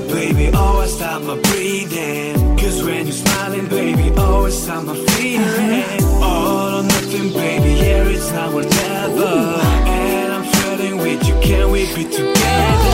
baby, always stop my breathing. Cause when you're smiling, baby, always stop my feeling. All or nothing, baby, yeah, it's now or never. And I'm flirting with you, can we be together?